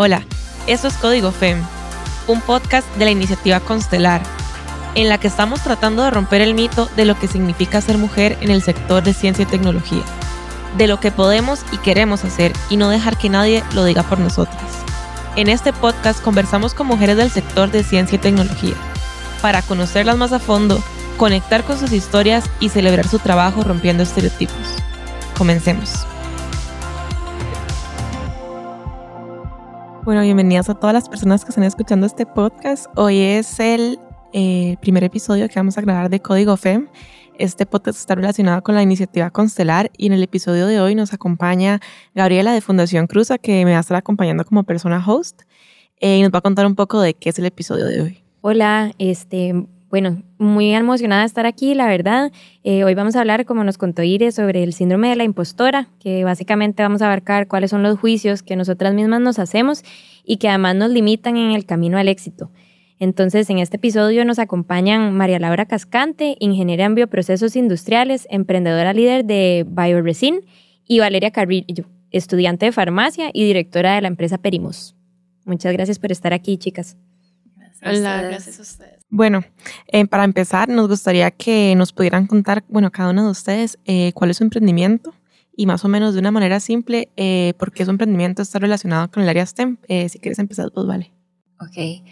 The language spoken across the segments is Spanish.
Hola, esto es Código FEM, un podcast de la iniciativa Constelar, en la que estamos tratando de romper el mito de lo que significa ser mujer en el sector de ciencia y tecnología, de lo que podemos y queremos hacer y no dejar que nadie lo diga por nosotras. En este podcast conversamos con mujeres del sector de ciencia y tecnología, para conocerlas más a fondo, conectar con sus historias y celebrar su trabajo rompiendo estereotipos. Comencemos. Bueno, bienvenidas a todas las personas que están escuchando este podcast. Hoy es el eh, primer episodio que vamos a grabar de Código FEM. Este podcast está relacionado con la iniciativa Constelar y en el episodio de hoy nos acompaña Gabriela de Fundación Cruza que me va a estar acompañando como persona host eh, y nos va a contar un poco de qué es el episodio de hoy. Hola, este, bueno, muy emocionada de estar aquí, la verdad. Eh, hoy vamos a hablar, como nos contó Ire, sobre el síndrome de la impostora, que básicamente vamos a abarcar cuáles son los juicios que nosotras mismas nos hacemos y que además nos limitan en el camino al éxito. Entonces, en este episodio nos acompañan María Laura Cascante, ingeniera en bioprocesos industriales, emprendedora líder de BioResin, y Valeria Carrillo, estudiante de farmacia y directora de la empresa Perimos. Muchas gracias por estar aquí, chicas. Hola, gracias a ustedes. Bueno, eh, para empezar, nos gustaría que nos pudieran contar, bueno, cada uno de ustedes, eh, cuál es su emprendimiento y más o menos de una manera simple, eh, por qué su emprendimiento está relacionado con el área STEM. si quieres empezar, pues vale. Ok.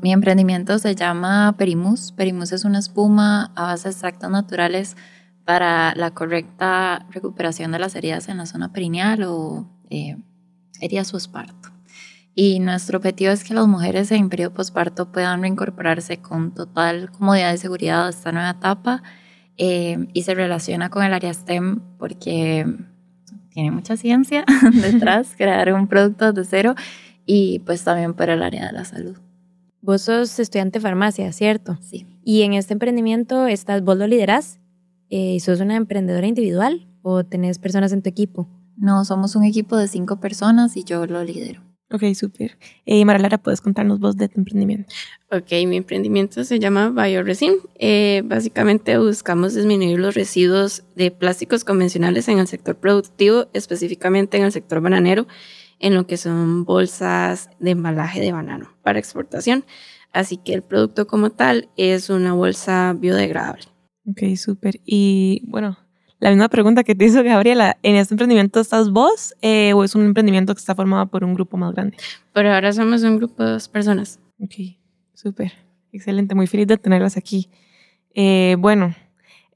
mi emprendimiento se llama Perimus. Perimus es una espuma a base de extractos naturales para la correcta recuperación de las heridas en la zona perineal o heridas esparto. Y nuestro objetivo es que las mujeres en periodo posparto puedan reincorporarse con total comodidad y seguridad a esta nueva etapa eh, y se relaciona con el área STEM porque tiene mucha ciencia detrás, crear un producto de cero y pues también por el área de la salud. Vos sos estudiante de farmacia, ¿cierto? Sí. ¿Y en este emprendimiento estás, vos lo liderás? Eh, ¿Sos una emprendedora individual o tenés personas en tu equipo? No, somos un equipo de cinco personas y yo lo lidero. Ok, súper. Eh, Mara ¿puedes contarnos vos de tu emprendimiento? Ok, mi emprendimiento se llama BioResin. Eh, básicamente buscamos disminuir los residuos de plásticos convencionales en el sector productivo, específicamente en el sector bananero, en lo que son bolsas de embalaje de banano para exportación. Así que el producto como tal es una bolsa biodegradable. Ok, súper. Y bueno, la misma pregunta que te hizo Gabriela, ¿en este emprendimiento estás vos eh, o es un emprendimiento que está formado por un grupo más grande? Por ahora somos un grupo de dos personas. Ok, súper, excelente, muy feliz de tenerlas aquí. Eh, bueno,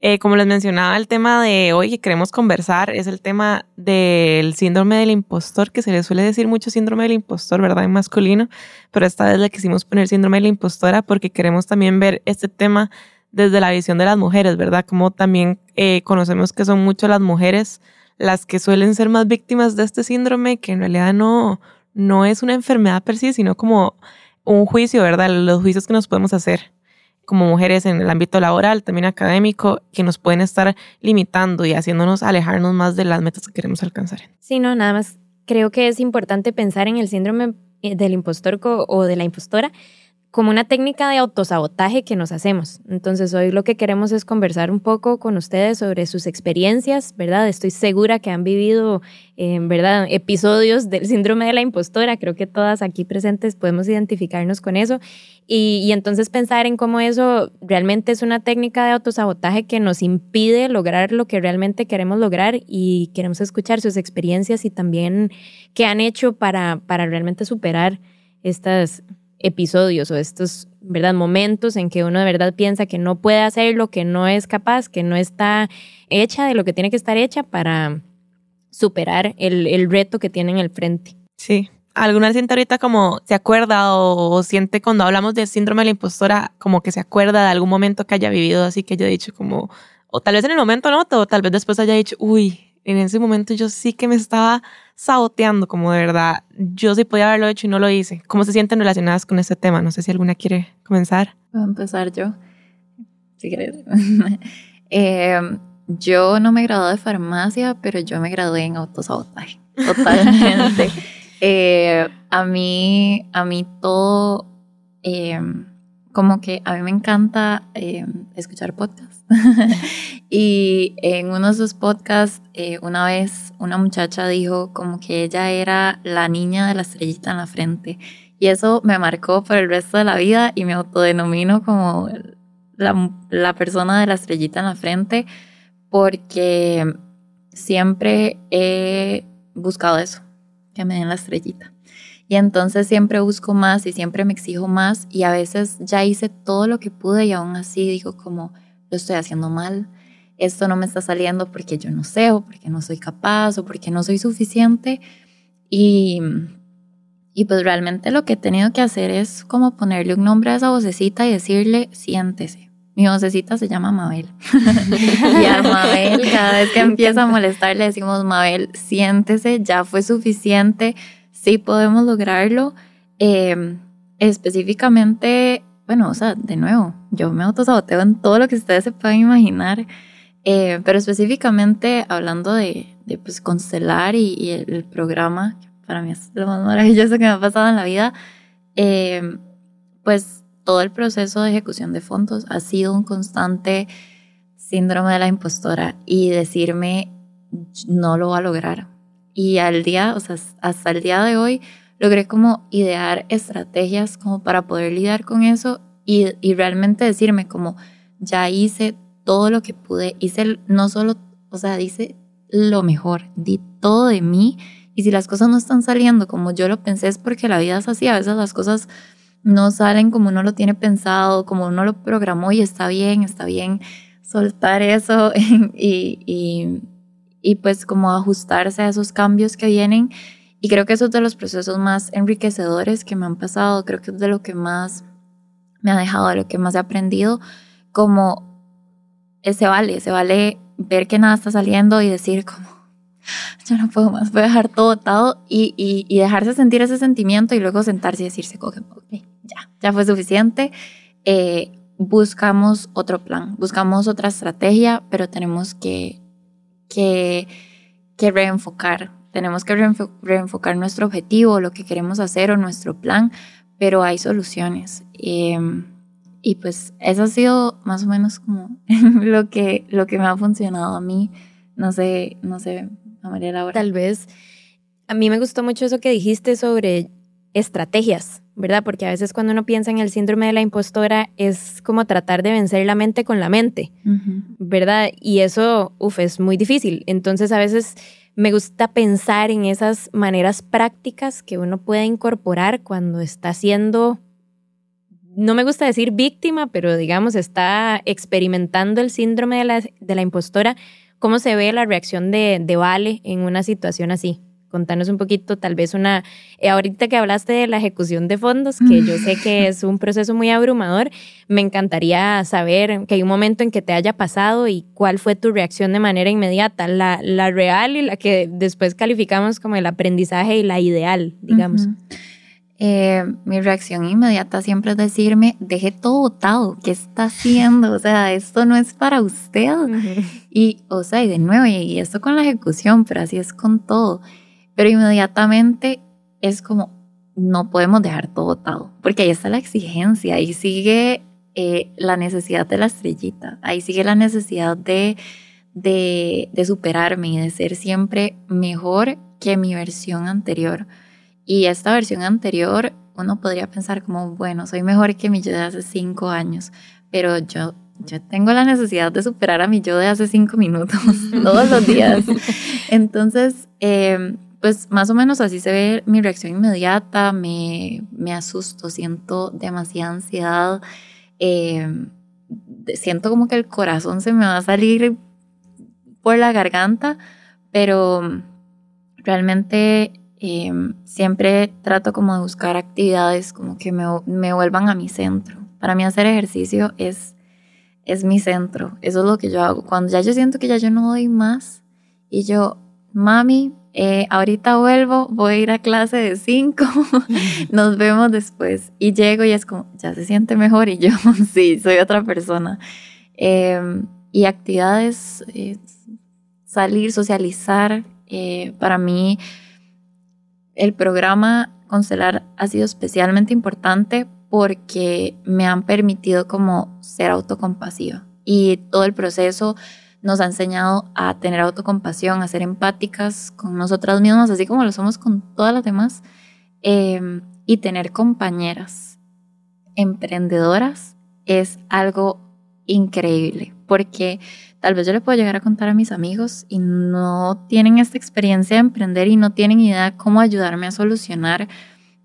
eh, como les mencionaba, el tema de hoy que queremos conversar es el tema del síndrome del impostor, que se le suele decir mucho síndrome del impostor, ¿verdad? En masculino, pero esta vez le quisimos poner síndrome de la impostora porque queremos también ver este tema desde la visión de las mujeres, ¿verdad? Como también eh, conocemos que son mucho las mujeres las que suelen ser más víctimas de este síndrome, que en realidad no, no es una enfermedad per sí, sino como un juicio, ¿verdad? Los juicios que nos podemos hacer como mujeres en el ámbito laboral, también académico, que nos pueden estar limitando y haciéndonos alejarnos más de las metas que queremos alcanzar. Sí, no, nada más creo que es importante pensar en el síndrome eh, del impostor o de la impostora como una técnica de autosabotaje que nos hacemos. Entonces hoy lo que queremos es conversar un poco con ustedes sobre sus experiencias, ¿verdad? Estoy segura que han vivido, eh, ¿verdad? Episodios del síndrome de la impostora. Creo que todas aquí presentes podemos identificarnos con eso. Y, y entonces pensar en cómo eso realmente es una técnica de autosabotaje que nos impide lograr lo que realmente queremos lograr y queremos escuchar sus experiencias y también qué han hecho para, para realmente superar estas episodios o estos ¿verdad? momentos en que uno de verdad piensa que no puede hacer lo que no es capaz, que no está hecha de lo que tiene que estar hecha para superar el, el reto que tiene en el frente. Sí. ¿Alguna siente ahorita como se acuerda o, siente cuando hablamos del síndrome de la impostora como que se acuerda de algún momento que haya vivido así que haya dicho como, o tal vez en el momento no, o tal vez después haya dicho, uy, en ese momento yo sí que me estaba saboteando, como de verdad, yo sí podía haberlo hecho y no lo hice. ¿Cómo se sienten relacionadas con este tema? No sé si alguna quiere comenzar. Voy a empezar yo, si quieres. Eh, yo no me gradué de farmacia, pero yo me gradué en autosabotaje, totalmente. Eh, a mí, a mí todo, eh, como que a mí me encanta eh, escuchar podcasts. y en uno de esos podcasts, eh, una vez una muchacha dijo como que ella era la niña de la estrellita en la frente. Y eso me marcó por el resto de la vida y me autodenomino como la, la persona de la estrellita en la frente porque siempre he buscado eso, que me den la estrellita. Y entonces siempre busco más y siempre me exijo más y a veces ya hice todo lo que pude y aún así digo como lo estoy haciendo mal, esto no me está saliendo porque yo no sé o porque no soy capaz o porque no soy suficiente y, y pues realmente lo que he tenido que hacer es como ponerle un nombre a esa vocecita y decirle siéntese. Mi vocecita se llama Mabel. y a Mabel, cada vez que empieza a molestar, le decimos, Mabel, siéntese, ya fue suficiente, sí podemos lograrlo. Em, específicamente, bueno, o sea, de nuevo, yo me autosaboteo en todo lo que ustedes se puedan imaginar, eh, pero específicamente hablando de, de pues, constelar y, el, programa, para mí es lo más maravilloso que me ha pasado en la vida, em, pues todo el proceso de ejecución de fondos ha sido un constante síndrome de la impostora y decirme, no lo va a lograr, y al día, o sea, hasta el día de hoy, logré como idear estrategias como para poder lidiar con eso y, y realmente decirme como, ya hice todo lo que pude, hice no solo, o sea, hice lo mejor, di todo de mí y si las cosas no están saliendo como yo lo pensé es porque la vida es así, a veces las cosas no salen como uno lo tiene pensado, como uno lo programó y está bien, está bien soltar eso y, y y pues como ajustarse a esos cambios que vienen. Y creo que eso es de los procesos más enriquecedores que me han pasado, creo que es de lo que más me ha dejado, de lo que más he aprendido, como se vale, se vale ver que nada está saliendo y decir como, yo no puedo más, voy a dejar todo atado y, y, dejarse sentir ese sentimiento y luego sentarse y decirse, ok, ya, ya fue suficiente. Eh, buscamos otro plan, buscamos otra estrategia, pero tenemos que que, que reenfocar. Tenemos que reenfocar nuestro objetivo, lo que queremos hacer o nuestro plan, pero hay soluciones. Em, y pues eso ha sido más o menos como lo que, lo que me ha funcionado a mí. No sé, no sé, a María Laura. Tal vez. A mí me gustó mucho eso que dijiste sobre estrategias, ¿verdad? Porque a veces cuando uno piensa en el síndrome de la impostora es como tratar de vencer la mente con la mente, ¿verdad? Y eso, uff, es muy difícil. Entonces a veces me gusta pensar en esas maneras prácticas que uno puede incorporar cuando está siendo, no me gusta decir víctima, pero digamos está experimentando el síndrome de la, de la impostora, cómo se ve la reacción de, de Vale en una situación así contanos un poquito, tal vez una, eh, ahorita que hablaste de la ejecución de fondos, que yo sé que es un proceso muy abrumador, me encantaría saber que hay un momento en que te haya pasado y cuál fue tu reacción de manera inmediata, la, la real y la que después calificamos como el aprendizaje y la ideal, digamos. Eh, mi reacción inmediata siempre es decirme, deje todo botado, ¿qué está haciendo? O sea, esto no es para usted. Y, o sea, y de nuevo, y esto con la ejecución, pero así es con todo. Pero inmediatamente es como, no podemos dejar todo botado, porque ahí está la exigencia, ahí sigue eh, la necesidad de la estrellita, ahí sigue la necesidad de, de, de superarme y de ser siempre mejor que mi versión anterior. Y esta versión anterior, uno podría pensar como, bueno, soy mejor que mi yo de hace cinco años, pero yo, yo tengo la necesidad de superar a mi yo de hace cinco minutos todos los días. Entonces, eh, pues más o menos así se ve mi reacción inmediata, me, me asusto, siento demasiada ansiedad, em, siento como que el corazón se me va a salir por la garganta, pero realmente em, siempre trato como de buscar actividades como que me, me, vuelvan a mi centro. Para mí hacer ejercicio es, es mi centro, eso es lo que yo hago. Cuando ya yo siento que ya yo no doy más y yo, mami, eh, ahorita vuelvo, voy a ir a clase de 5, nos vemos después. Y llego y es como, ya se siente mejor y yo, sí, soy otra persona. Em, y actividades, eh, salir, socializar, eh, para mí el programa Constelar ha sido especialmente importante porque me han permitido como ser autocompasiva y todo el proceso nos ha enseñado a tener autocompasión, a ser empáticas con nosotras mismas, así como lo somos con todas las demás, em, y tener compañeras emprendedoras es algo increíble, porque tal vez yo le puedo llegar a contar a mis amigos y no tienen esta experiencia de emprender y no tienen idea cómo ayudarme a solucionar,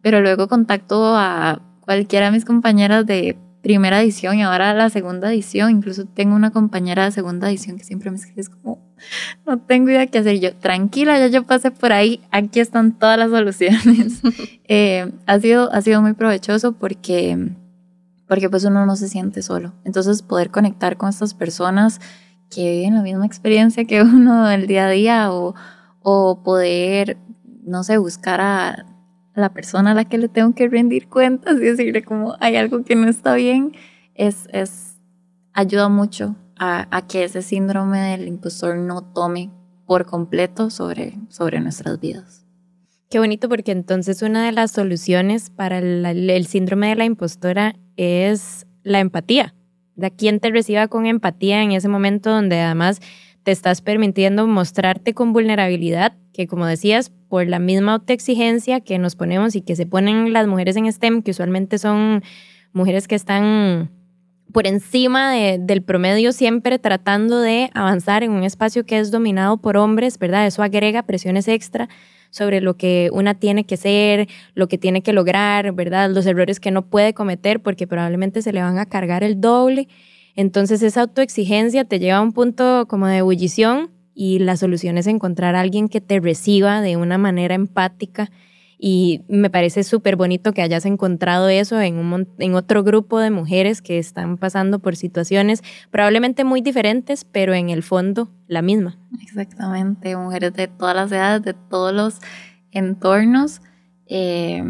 pero luego contacto a cualquiera de mis compañeras de primera edición y ahora la segunda edición. Incluso tengo una compañera de segunda edición que siempre me escribe como, no tengo idea qué hacer. yo, tranquila, ya yo pasé por ahí, aquí están todas las soluciones. Eh, ha, sido, ha sido muy provechoso porque, porque pues uno no se siente solo. Entonces poder conectar con estas personas que viven la misma experiencia que uno el día a día o, o poder, no sé, buscar a la persona a la que le tengo que rendir cuentas y decirle como hay algo que no está bien, es, es ayuda mucho a, que ese síndrome del impostor no tome por completo sobre, sobre nuestras vidas. Qué bonito porque entonces una de las soluciones para el, síndrome de la impostora es la empatía. De quien te reciba con empatía en ese momento donde además te estás permitiendo mostrarte con vulnerabilidad, que como decías, por la misma autoexigencia que nos ponemos y que se ponen las mujeres en STEM, que usualmente son mujeres que están por encima del promedio siempre tratando de avanzar en un espacio que es dominado por hombres, ¿verdad? Eso agrega presiones extra sobre lo que una tiene que ser, lo que tiene que lograr, ¿verdad? Los errores que no puede cometer porque probablemente se le van a cargar el doble. Entonces esa autoexigencia te lleva a un punto como de ebullición y la solución es encontrar a alguien que te reciba de una manera empática y me parece súper bonito que hayas encontrado eso en, un, en otro grupo de mujeres que están pasando por situaciones probablemente muy diferentes, pero en el fondo la misma. Exactamente, mujeres de todas las edades, de todos los entornos eh,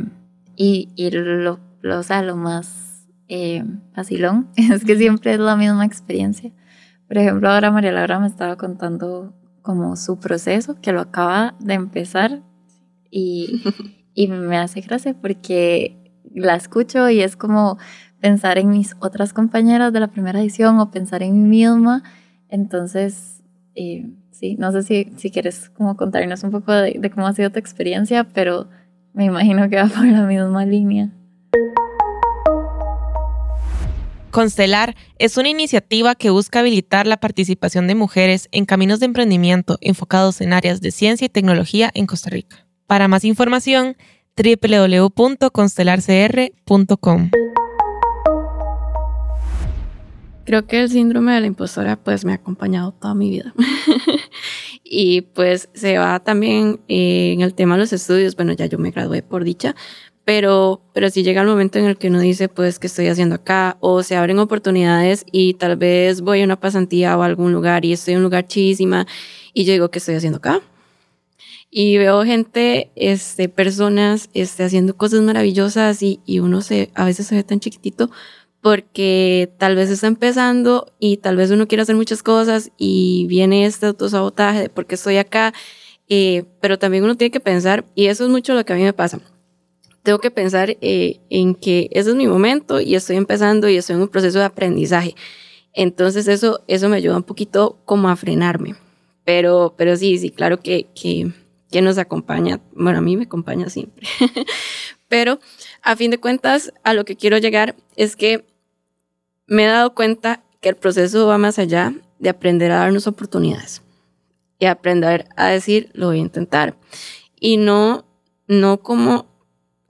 y, y lo, lo, o lo más eh, facilón es que siempre es la misma experiencia. Por ejemplo, ahora María Laura me estaba contando como su proceso, que lo acaba de empezar y, y me hace gracia porque la escucho y es como pensar en mis otras compañeras de la primera edición o pensar en mí misma. Entonces, eh, sí, no sé si, si quieres como contarnos un poco de, de cómo ha sido tu experiencia, pero me imagino que va por la misma línea. Constelar es una iniciativa que busca habilitar la participación de mujeres en caminos de emprendimiento enfocados en áreas de ciencia y tecnología en Costa Rica. Para más información, www.constelarcr.com. Creo que el síndrome de la impostora pues me ha acompañado toda mi vida. y pues se va también eh, en el tema de los estudios. Bueno, ya yo me gradué por dicha, pero, pero si llega el momento en el que uno dice, pues, ¿qué estoy haciendo acá? O se abren oportunidades y tal vez voy a una pasantía o a algún lugar y estoy en un lugar chísima y yo digo, ¿qué estoy haciendo acá? Y veo gente, este, personas, este, haciendo cosas maravillosas y, y uno se, a veces se ve tan chiquitito porque tal vez está empezando y tal vez uno quiere hacer muchas cosas y viene este autosabotaje de por qué estoy acá, eh, pero también uno tiene que pensar, y eso es mucho lo que a mí me pasa tengo que pensar eh, en que ese es mi momento y estoy empezando y estoy en un proceso de aprendizaje. Entonces eso, eso me ayuda un poquito como a frenarme. Pero, pero sí, sí, claro que, que, que nos acompaña. Bueno, a mí me acompaña siempre. pero a fin de cuentas, a lo que quiero llegar es que me he dado cuenta que el proceso va más allá de aprender a darnos oportunidades y aprender a decir, lo voy a intentar. Y no, no como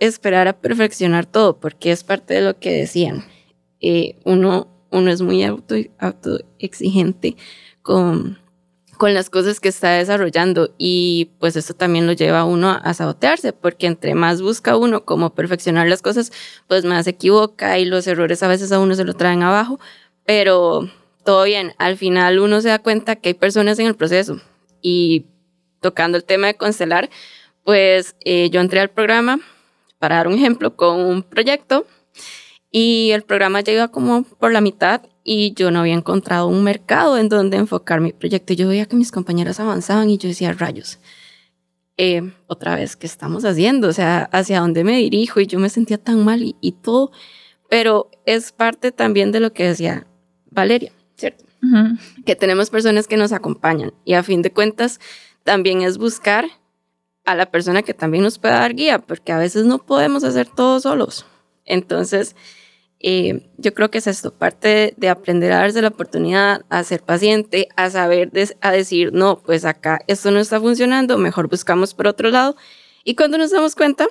esperar a perfeccionar todo, porque es parte de lo que decían. Eh, uno, uno es muy auto, exigente con, con las cosas que está desarrollando y pues eso también lo lleva a uno a sabotearse, porque entre más busca uno como perfeccionar las cosas, pues más se equivoca y los errores a veces a uno se lo traen abajo, pero todo bien, al final uno se da cuenta que hay personas en el proceso y tocando el tema de constelar, pues eh, yo entré al programa para dar un ejemplo, con un proyecto y el programa llega como por la mitad y yo no había encontrado un mercado en donde enfocar mi proyecto. Yo veía que mis compañeras avanzaban y yo decía, rayos, eh, otra vez, ¿qué estamos haciendo? O sea, ¿hacia dónde me dirijo? Y yo me sentía tan mal y, todo, pero es parte también de lo que decía Valeria, ¿cierto? Que tenemos personas que nos acompañan y a fin de cuentas también es buscar a la persona que también nos pueda dar guía, porque a veces no podemos hacer todo solos. Entonces, eh, yo creo que es esto, parte de, aprender a darse la oportunidad, a ser paciente, a saber, a decir, no, pues acá esto no está funcionando, mejor buscamos por otro lado. Y cuando nos damos cuenta,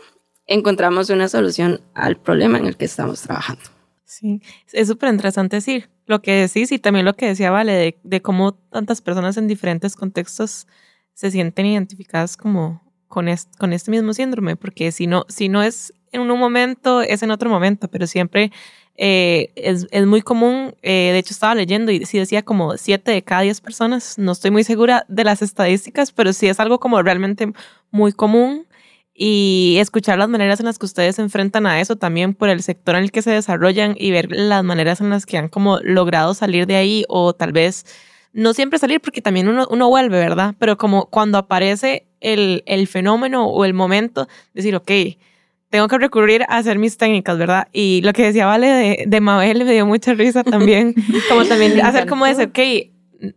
encontramos una solución al problema en el que estamos trabajando. Sí, es súper interesante decir lo que decís y también lo que decía Vale, de, de, cómo tantas personas en diferentes contextos se sienten identificadas como con, con este mismo síndrome, porque si no, si no es en un momento, es en otro momento, pero siempre eh, es, es, muy común. Eh, de hecho, estaba leyendo y sí decía como siete de cada diez personas. No estoy muy segura de las estadísticas, pero sí es algo como realmente muy común y escuchar las maneras en las que ustedes se enfrentan a eso también por el sector en el que se desarrollan y ver las maneras en las que han como logrado salir de ahí o tal vez no siempre salir porque también uno, uno vuelve, ¿verdad? Pero como cuando aparece el, el fenómeno o el momento, decir, ok, tengo que recurrir a hacer mis técnicas, ¿verdad? Y lo que decía Vale de, de Mabel me dio mucha risa también, como también hacer como ese, ok,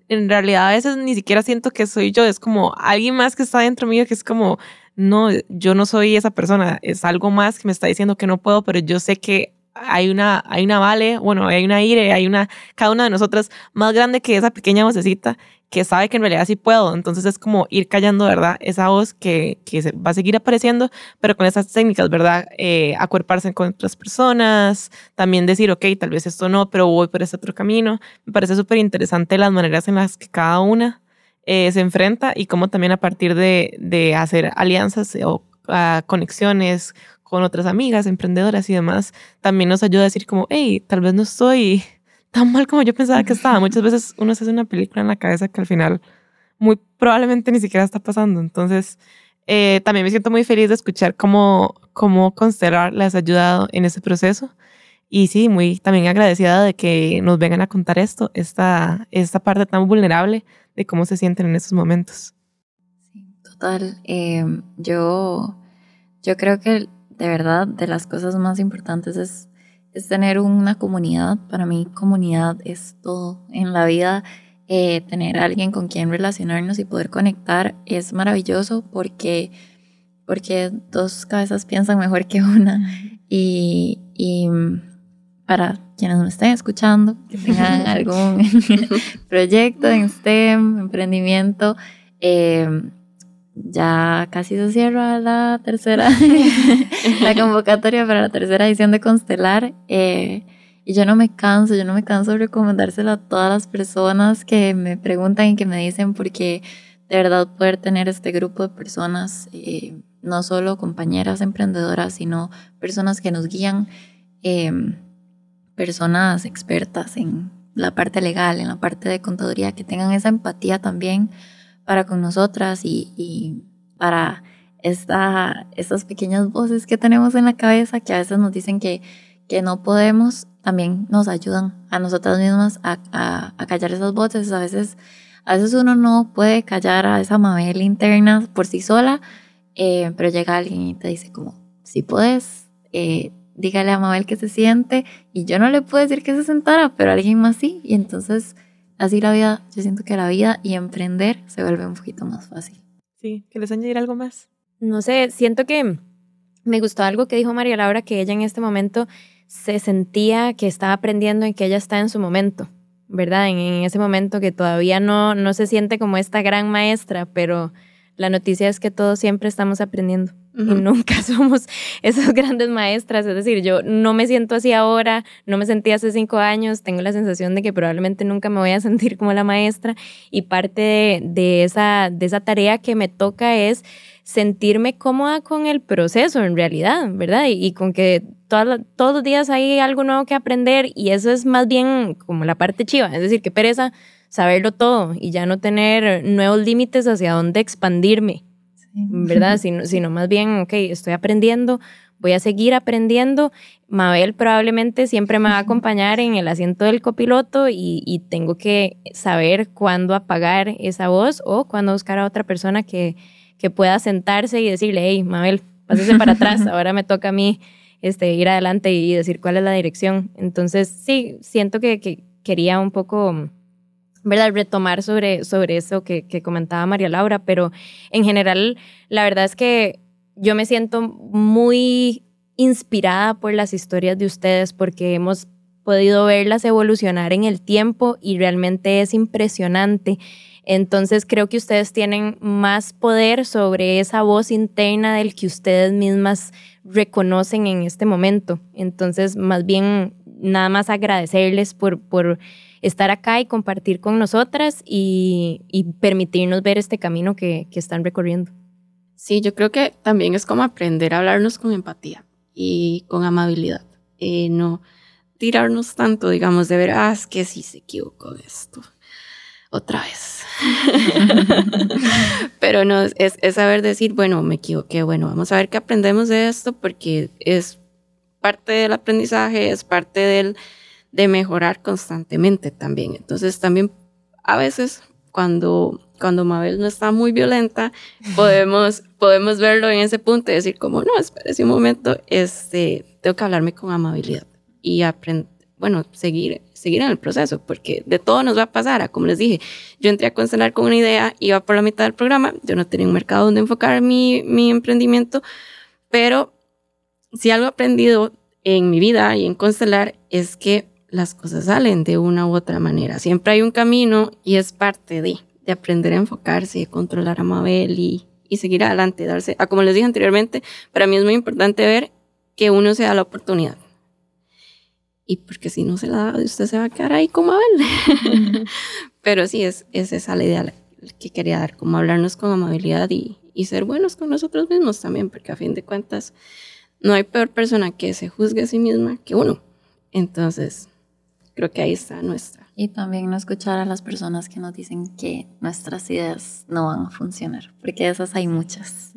en realidad a veces ni siquiera siento que soy yo, es como alguien más que está dentro mío que es como no, yo no soy esa persona, es algo más que me está diciendo que no puedo, pero yo sé que hay una, hay una vale, bueno, hay una ire, hay una, cada una de nosotras más grande que esa pequeña vocecita que sabe que en realidad sí puedo. Entonces es como ir callando, ¿verdad? Esa voz que, que va a seguir apareciendo, pero con esas técnicas, ¿verdad? Eh, acuerparse con otras personas, también decir, ok, tal vez esto no, pero voy por este otro camino. Me parece súper interesante las maneras en las que cada una eh, se enfrenta y cómo también a partir de, de hacer alianzas o uh, conexiones con otras amigas, emprendedoras y demás, también nos ayuda a decir como, hey, tal vez no estoy tan mal como yo pensaba que estaba. Muchas veces uno se hace una película en la cabeza que al final muy probablemente ni siquiera está pasando. Entonces, eh, también me siento muy feliz de escuchar cómo, cómo Constellar les ha ayudado en ese proceso. Y sí, muy también agradecida de que nos vengan a contar esto, esta, esta parte tan vulnerable de cómo se sienten en esos momentos. Sí, total. Em, yo, yo creo que de verdad de las cosas más importantes es, es tener una comunidad. Para mí comunidad es todo en la vida. Eh, tener a alguien con quien relacionarnos y poder conectar es maravilloso porque, porque dos cabezas piensan mejor que una. Y, y para quienes me estén escuchando, que tengan algún proyecto en STEM, emprendimiento, eh, ya casi se cierra la tercera, la convocatoria para la tercera edición de Constelar. Eh, y yo no me canso, yo no me canso de recomendárselo a todas las personas que me preguntan y que me dicen, porque de verdad poder tener este grupo de personas, eh, no solo compañeras emprendedoras, sino personas que nos guían personas expertas en la parte legal, en la parte de contaduría, que tengan esa empatía también para con nosotras y, para esta, estas pequeñas voces que tenemos en la cabeza que a veces nos dicen que, que no podemos, también nos ayudan a nosotras mismas a, a, callar esas voces. A veces, a veces uno no puede callar a esa Mabel interna por sí sola, eh, pero llega alguien y te dice como, si puedes, eh, dígale a Mabel que se siente y yo no le puedo decir que se sentara, pero alguien más sí. Y entonces así la vida, yo siento que la vida y emprender se vuelve un poquito más fácil. Sí, que les añadir algo más. No sé, siento que me gustó algo que dijo María Laura, que ella en este momento se sentía que estaba aprendiendo y que ella está en su momento, ¿verdad? En, en ese momento que todavía no, no se siente como esta gran maestra, pero la noticia es que todos siempre estamos aprendiendo y nunca somos esas grandes maestras. Es decir, yo no me siento así ahora, no me sentí hace cinco años, tengo la sensación de que probablemente nunca me voy a sentir como la maestra y parte de, esa, de esa tarea que me toca es sentirme cómoda con el proceso en realidad, ¿verdad? Y, con que todos los días hay algo nuevo que aprender y eso es más bien como la parte chiva, es decir, que pereza saberlo todo y ya no tener nuevos límites hacia dónde expandirme, ¿verdad? Sino, sino más bien, ok, estoy aprendiendo, voy a seguir aprendiendo. Mabel probablemente siempre me va a acompañar en el asiento del copiloto y, y tengo que saber cuándo apagar esa voz o cuándo buscar a otra persona que, que pueda sentarse y decirle, hey, Mabel, pásese para atrás, ahora me toca a mí este, ir adelante y decir cuál es la dirección. Entonces, sí, siento que, que quería un poco ¿verdad? retomar sobre, sobre eso que, que, comentaba María Laura, pero en general la verdad es que yo me siento muy inspirada por las historias de ustedes porque hemos podido verlas evolucionar en el tiempo y realmente es impresionante. Entonces creo que ustedes tienen más poder sobre esa voz interna del que ustedes mismas reconocen en este momento. Entonces, más bien, nada más agradecerles por, por estar acá y compartir con nosotras y, permitirnos ver este camino que, están recorriendo. Sí, yo creo que también es como aprender a hablarnos con empatía y con amabilidad. Eh, no tirarnos tanto, digamos, de ver, ah, es que sí se equivocó esto. Otra vez. Pero no, es, es saber decir, bueno, me equivoqué, bueno, vamos a ver qué aprendemos de esto porque es parte del aprendizaje, es parte del, de mejorar constantemente también. Entonces también a veces cuando, cuando Mabel no está muy violenta, podemos, podemos verlo en ese punto y decir como, no, espérese un momento, este, tengo que hablarme con amabilidad y aprender, bueno, seguir, seguir en el proceso, porque de todo nos va a pasar. Como les dije, yo entré a constelar con una idea, iba por la mitad del programa, yo no tenía un mercado donde enfocar mi, mi emprendimiento, pero si algo he aprendido en mi vida y en constelar es que las cosas salen de una u otra manera. Siempre hay un camino y es parte de, de aprender a enfocarse, de controlar a Mabel y, y seguir adelante, darse, a, como les dije anteriormente, para mí es muy importante ver que uno se da la oportunidad. Y porque si no se la da, usted se va a quedar ahí como Mabel. Pero sí, es, es esa la idea que quería dar, como hablarnos con amabilidad y, y ser buenos con nosotros mismos también, porque a fin de cuentas no hay peor persona que se juzgue a sí misma que uno. Entonces, creo que ahí está nuestra. Y también no escuchar a las personas que nos dicen que nuestras ideas no van a funcionar, porque esas hay muchas.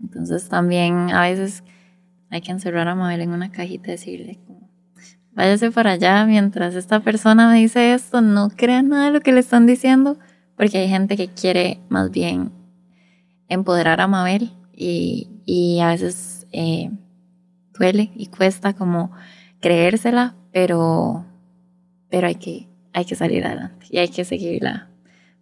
Entonces también a veces hay que encerrar a Mabel en una cajita y decirle, váyase para allá mientras esta persona me dice esto, no crea nada de lo que le están diciendo, porque hay gente que quiere más bien empoderar a Mabel y, y a veces eh, duele y cuesta como creérsela, pero pero hay que, hay que salir adelante y hay que seguirla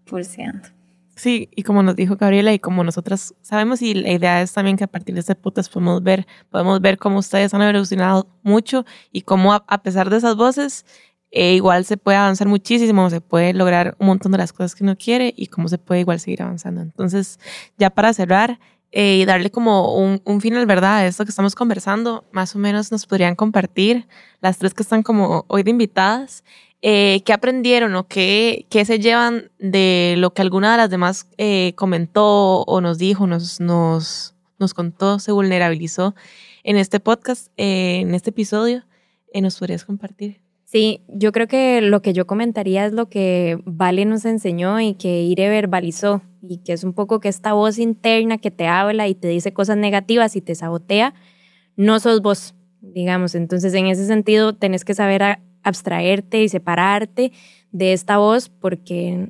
pulseando. Sí, y como nos dijo Gabriela y como nosotras sabemos y la idea es también que a partir de este podcast podemos ver, podemos ver cómo ustedes han evolucionado mucho y cómo a, pesar de esas voces eh, igual se puede avanzar muchísimo, se puede lograr un montón de las cosas que uno quiere y cómo se puede igual seguir avanzando. Entonces, ya para cerrar eh, y darle como un, un final, ¿verdad? A esto que estamos conversando, más o menos nos podrían compartir las tres que están como hoy de invitadas eh, ¿qué aprendieron o qué, qué, se llevan de lo que alguna de las demás eh, comentó o nos dijo, nos, nos, nos contó, se vulnerabilizó en este podcast, eh, en este episodio? ¿Nos podrías compartir? Sí, yo creo que lo que yo comentaría es lo que Vale nos enseñó y que Ire verbalizó, y que es un poco que esta voz interna que te habla y te dice cosas negativas y te sabotea, no sos vos, digamos. Entonces, en ese sentido, tenés que saber abstraerte y separarte de esta voz porque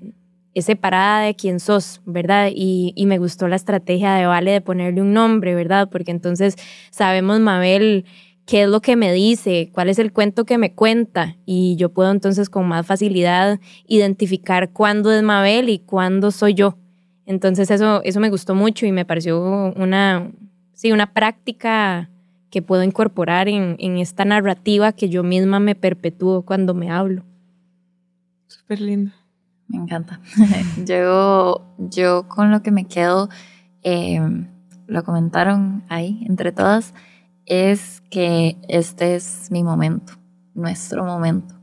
es separada de quien sos, ¿verdad? Y, me gustó la estrategia de Vale de ponerle un nombre, ¿verdad? Porque entonces sabemos, Mabel, qué es lo que me dice, cuál es el cuento que me cuenta y yo puedo entonces con más facilidad identificar cuándo es Mabel y cuándo soy yo. Entonces eso, eso me gustó mucho y me pareció una, sí, una práctica que puedo incorporar en, en esta narrativa que yo misma me perpetúo cuando me hablo. Súper lindo. Me encanta. yo, yo con lo que me quedo, em, lo comentaron ahí entre todas, es que este es mi momento, nuestro momento.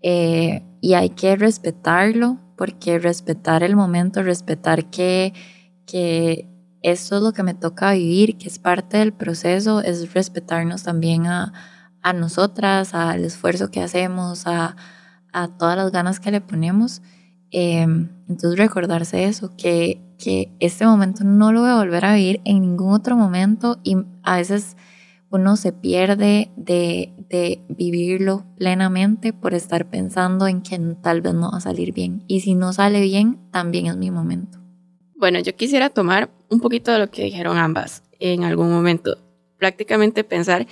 Eh, y hay que respetarlo, porque respetar el momento, respetar que, que esto es lo que me toca vivir, que es parte del proceso, es respetarnos también a, a nosotras, al esfuerzo que hacemos, a, a, todas las ganas que le ponemos. Em, entonces recordarse eso, que, que este momento no lo voy a volver a vivir en ningún otro momento y a veces uno se pierde de, vivirlo plenamente por estar pensando en que tal vez no va a salir bien. Y si no sale bien, también es mi momento. Bueno, yo quisiera tomar un poquito de lo que dijeron ambas en algún momento. Prácticamente pensar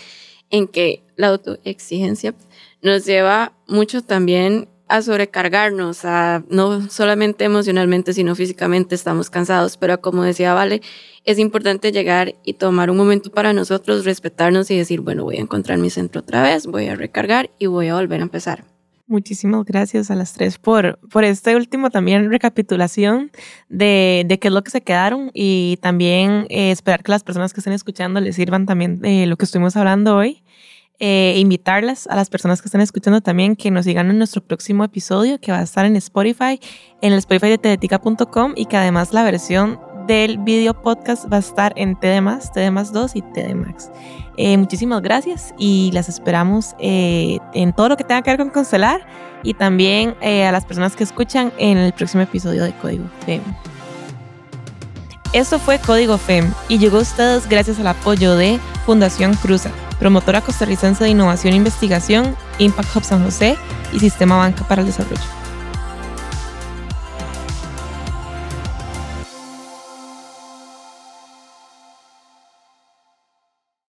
en que la autoexigencia nos lleva mucho también a sobrecargarnos, a no solamente emocionalmente, sino físicamente estamos cansados, pero como decía Vale, es importante llegar y tomar un momento para nosotros, respetarnos y decir, bueno, voy a encontrar mi centro otra vez, voy a recargar y voy a volver a empezar. Muchísimas gracias a las tres por, por este último también recapitulación de, de qué es lo que se quedaron y también eh, esperar que las personas que estén escuchando les sirvan también de lo que estuvimos hablando hoy. Eh, invitarlas a las personas que están escuchando también que nos sigan en nuestro próximo episodio que va a estar en Spotify, en el Spotify de tedetica.com y que además la versión del video podcast va a estar en TD+, TD 2 y TD Max. Eh, muchísimas gracias y las esperamos eh, en todo lo que tenga que ver con Constelar y también eh, a las personas que escuchan en el próximo episodio de Código FEM. Esto fue Código FEM y llegó a ustedes gracias al apoyo de Fundación Cruza, promotora costarricense de innovación e investigación, Impact Hub San José y Sistema Banca para el Desarrollo.